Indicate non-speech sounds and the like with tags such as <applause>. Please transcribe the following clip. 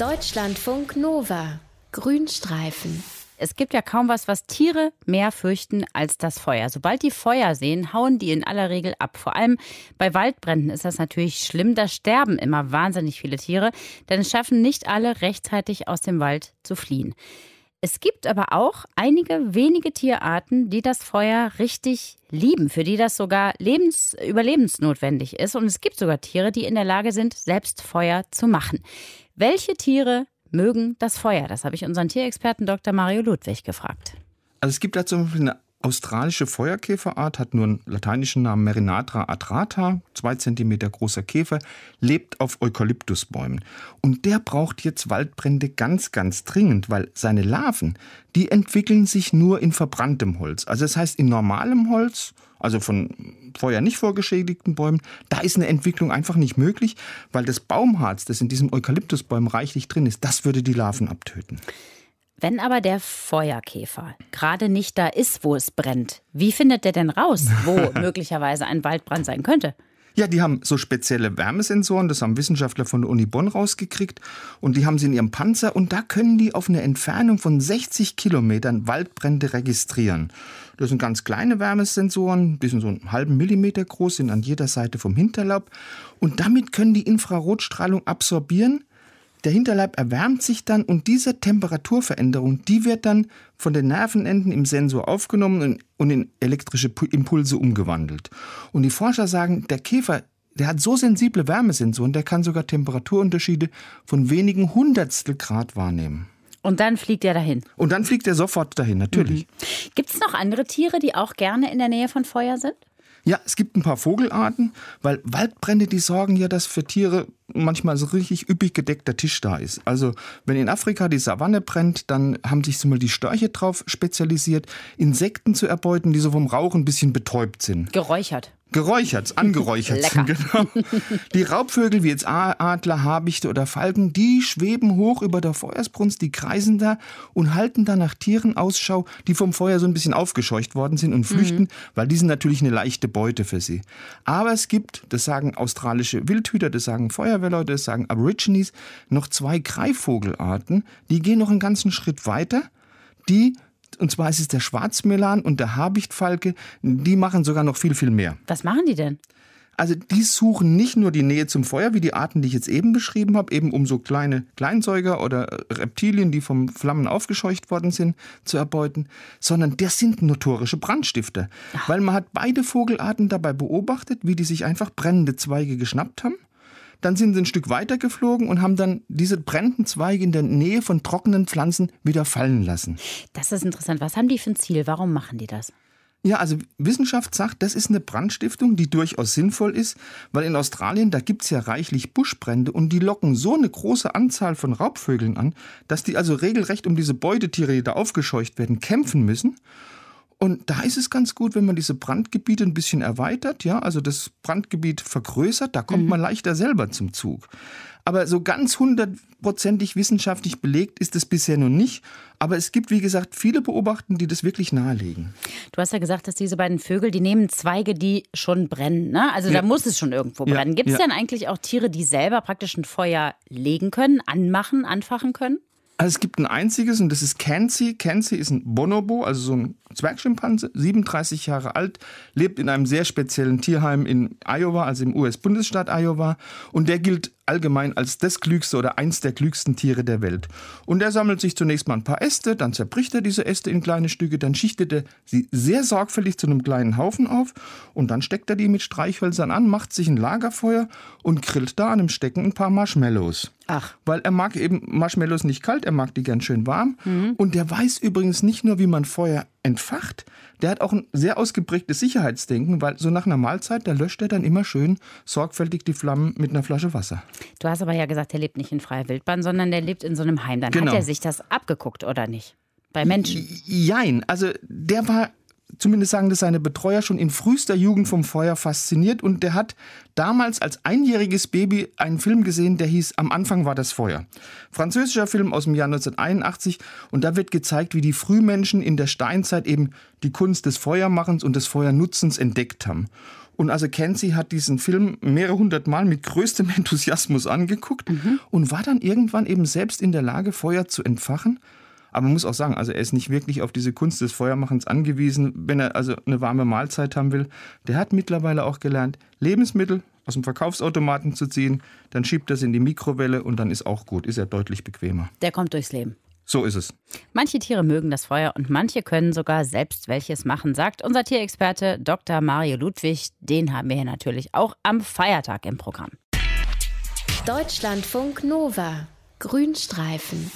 Deutschlandfunk Nova. Grünstreifen. Es gibt ja kaum was, was Tiere mehr fürchten als das Feuer. Sobald die Feuer sehen, hauen die in aller Regel ab. Vor allem bei Waldbränden ist das natürlich schlimm. Da sterben immer wahnsinnig viele Tiere, denn es schaffen nicht alle rechtzeitig aus dem Wald zu fliehen. Es gibt aber auch einige wenige Tierarten, die das Feuer richtig lieben, für die das sogar lebens überlebensnotwendig ist. Und es gibt sogar Tiere, die in der Lage sind, selbst Feuer zu machen. Welche Tiere mögen das Feuer? Das habe ich unseren Tierexperten Dr. Mario Ludwig gefragt. Also es gibt da zum Beispiel eine australische Feuerkäferart, hat nur einen lateinischen Namen Merinatra atrata, zwei Zentimeter großer Käfer, lebt auf Eukalyptusbäumen. Und der braucht jetzt Waldbrände ganz, ganz dringend, weil seine Larven, die entwickeln sich nur in verbranntem Holz. Also das heißt, in normalem Holz, also von Feuer nicht vorgeschädigten Bäumen, da ist eine Entwicklung einfach nicht möglich, weil das Baumharz, das in diesem Eukalyptusbäumen reichlich drin ist, das würde die Larven abtöten. Wenn aber der Feuerkäfer gerade nicht da ist, wo es brennt, wie findet der denn raus, wo <laughs> möglicherweise ein Waldbrand sein könnte? Ja, die haben so spezielle Wärmesensoren, das haben Wissenschaftler von der Uni Bonn rausgekriegt und die haben sie in ihrem Panzer und da können die auf eine Entfernung von 60 Kilometern Waldbrände registrieren. Das sind ganz kleine Wärmesensoren, die sind so einen halben Millimeter groß, sind an jeder Seite vom Hinterlaub und damit können die Infrarotstrahlung absorbieren der Hinterleib erwärmt sich dann und diese Temperaturveränderung, die wird dann von den Nervenenden im Sensor aufgenommen und in elektrische Impulse umgewandelt. Und die Forscher sagen, der Käfer, der hat so sensible Wärmesensoren, der kann sogar Temperaturunterschiede von wenigen Hundertstel Grad wahrnehmen. Und dann fliegt er dahin. Und dann fliegt er sofort dahin, natürlich. Mhm. Gibt es noch andere Tiere, die auch gerne in der Nähe von Feuer sind? Ja, es gibt ein paar Vogelarten, weil Waldbrände, die sorgen ja, dass für Tiere manchmal so richtig üppig gedeckter Tisch da ist. Also wenn in Afrika die Savanne brennt, dann haben sich so mal die Störche drauf spezialisiert, Insekten zu erbeuten, die so vom Rauch ein bisschen betäubt sind. Geräuchert. Geräuchert, angeräuchert sind, genau. Die Raubvögel wie jetzt Adler, Habichte oder Falken, die schweben hoch über der Feuersbrunst, die kreisen da und halten da nach Tieren Ausschau, die vom Feuer so ein bisschen aufgescheucht worden sind und flüchten, mhm. weil die sind natürlich eine leichte Beute für sie. Aber es gibt, das sagen australische Wildhüter, das sagen Feuerwehrleute, das sagen Aborigines, noch zwei Greifvogelarten, die gehen noch einen ganzen Schritt weiter, die und zwar ist es der Schwarzmelan und der Habichtfalke. Die machen sogar noch viel, viel mehr. Was machen die denn? Also die suchen nicht nur die Nähe zum Feuer, wie die Arten, die ich jetzt eben beschrieben habe, eben um so kleine Kleinsäuger oder Reptilien, die vom Flammen aufgescheucht worden sind, zu erbeuten, sondern das sind notorische Brandstifter. Ach. Weil man hat beide Vogelarten dabei beobachtet, wie die sich einfach brennende Zweige geschnappt haben dann sind sie ein Stück weiter geflogen und haben dann diese brennenden Zweige in der Nähe von trockenen Pflanzen wieder fallen lassen. Das ist interessant. Was haben die für ein Ziel? Warum machen die das? Ja, also Wissenschaft sagt, das ist eine Brandstiftung, die durchaus sinnvoll ist, weil in Australien, da gibt es ja reichlich Buschbrände und die locken so eine große Anzahl von Raubvögeln an, dass die also regelrecht um diese Beutetiere, die da aufgescheucht werden, kämpfen müssen. Und da ist es ganz gut, wenn man diese Brandgebiete ein bisschen erweitert, ja, also das Brandgebiet vergrößert, da kommt mhm. man leichter selber zum Zug. Aber so ganz hundertprozentig wissenschaftlich belegt ist es bisher noch nicht. Aber es gibt, wie gesagt, viele Beobachten, die das wirklich nahelegen. Du hast ja gesagt, dass diese beiden Vögel, die nehmen Zweige, die schon brennen. Ne? Also ja. da muss es schon irgendwo brennen. Ja. Gibt es ja. denn eigentlich auch Tiere, die selber praktisch ein Feuer legen können, anmachen, anfachen können? Also es gibt ein einziges und das ist Kenzie. Kenzie ist ein Bonobo, also so ein Zwergschimpanse, 37 Jahre alt, lebt in einem sehr speziellen Tierheim in Iowa, also im US-Bundesstaat Iowa. Und der gilt allgemein als das klügste oder eins der klügsten Tiere der Welt. Und er sammelt sich zunächst mal ein paar Äste, dann zerbricht er diese Äste in kleine Stücke, dann schichtet er sie sehr sorgfältig zu einem kleinen Haufen auf und dann steckt er die mit Streichhölzern an, macht sich ein Lagerfeuer und grillt da an einem Stecken ein paar Marshmallows. Ach. Weil er mag eben Marshmallows nicht kalt, er mag die gern schön warm. Mhm. Und der weiß übrigens nicht nur, wie man Feuer entfacht, der hat auch ein sehr ausgeprägtes Sicherheitsdenken, weil so nach einer Mahlzeit, da löscht er dann immer schön sorgfältig die Flammen mit einer Flasche Wasser. Du hast aber ja gesagt, er lebt nicht in freier Wildbahn, sondern der lebt in so einem Heim. Dann genau. hat er sich das abgeguckt, oder nicht? Bei Menschen? Jein, also der war zumindest sagen das seine Betreuer, schon in frühester Jugend vom Feuer fasziniert. Und der hat damals als einjähriges Baby einen Film gesehen, der hieß Am Anfang war das Feuer. Französischer Film aus dem Jahr 1981. Und da wird gezeigt, wie die Frühmenschen in der Steinzeit eben die Kunst des Feuermachens und des Feuernutzens entdeckt haben. Und also Kenzie hat diesen Film mehrere hundert Mal mit größtem Enthusiasmus angeguckt mhm. und war dann irgendwann eben selbst in der Lage, Feuer zu entfachen. Aber man muss auch sagen, also er ist nicht wirklich auf diese Kunst des Feuermachens angewiesen, wenn er also eine warme Mahlzeit haben will. Der hat mittlerweile auch gelernt, Lebensmittel aus dem Verkaufsautomaten zu ziehen, dann schiebt er es in die Mikrowelle und dann ist auch gut, ist er deutlich bequemer. Der kommt durchs Leben. So ist es. Manche Tiere mögen das Feuer und manche können sogar selbst welches machen, sagt unser Tierexperte Dr. Mario Ludwig. Den haben wir hier natürlich auch am Feiertag im Programm. Deutschlandfunk Nova. Grünstreifen.